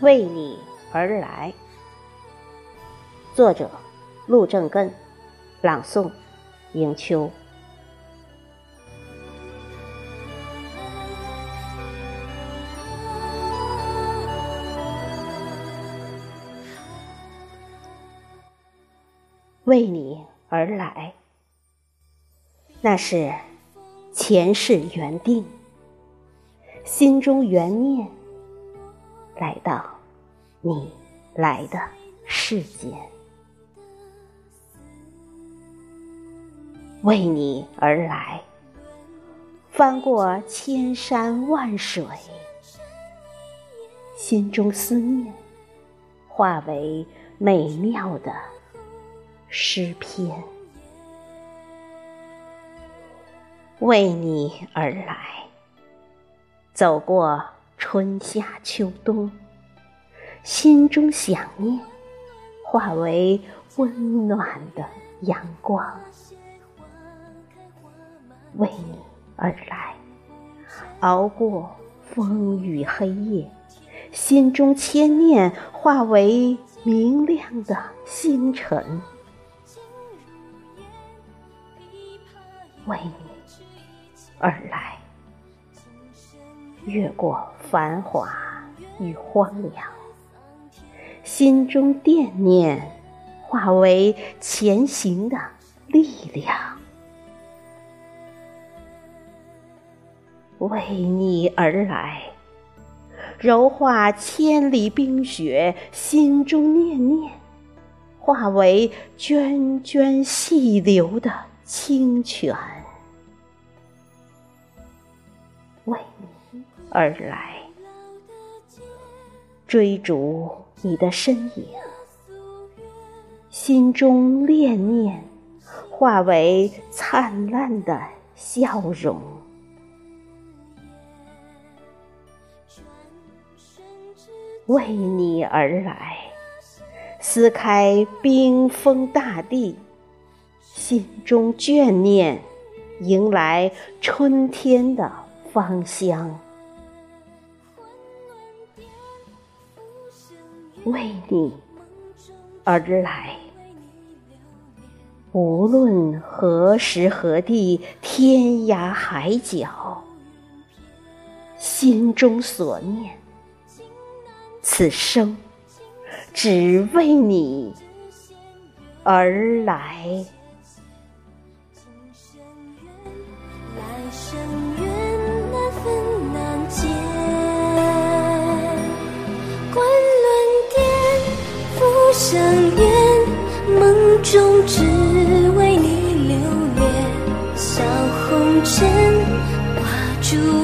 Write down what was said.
为你而来。作者：陆正根，朗诵：迎秋。为你而来，那是前世缘定，心中缘念，来到你来的世间。为你而来，翻过千山万水，心中思念化为美妙的诗篇。为你而来，走过春夏秋冬，心中想念化为温暖的阳光。为你而来，熬过风雨黑夜，心中牵念化为明亮的星辰。为你而来，越过繁华与荒凉，心中惦念化为前行的力量。为你而来，柔化千里冰雪，心中念念化为涓涓细流的清泉。为你而来，追逐你的身影，心中恋念化为灿烂的笑容。为你而来，撕开冰封大地，心中眷念，迎来春天的芳香。为你而来，无论何时何地，天涯海角，心中所念。此生只为你而来。相恋，梦中只为你留恋。笑红尘，挂烛。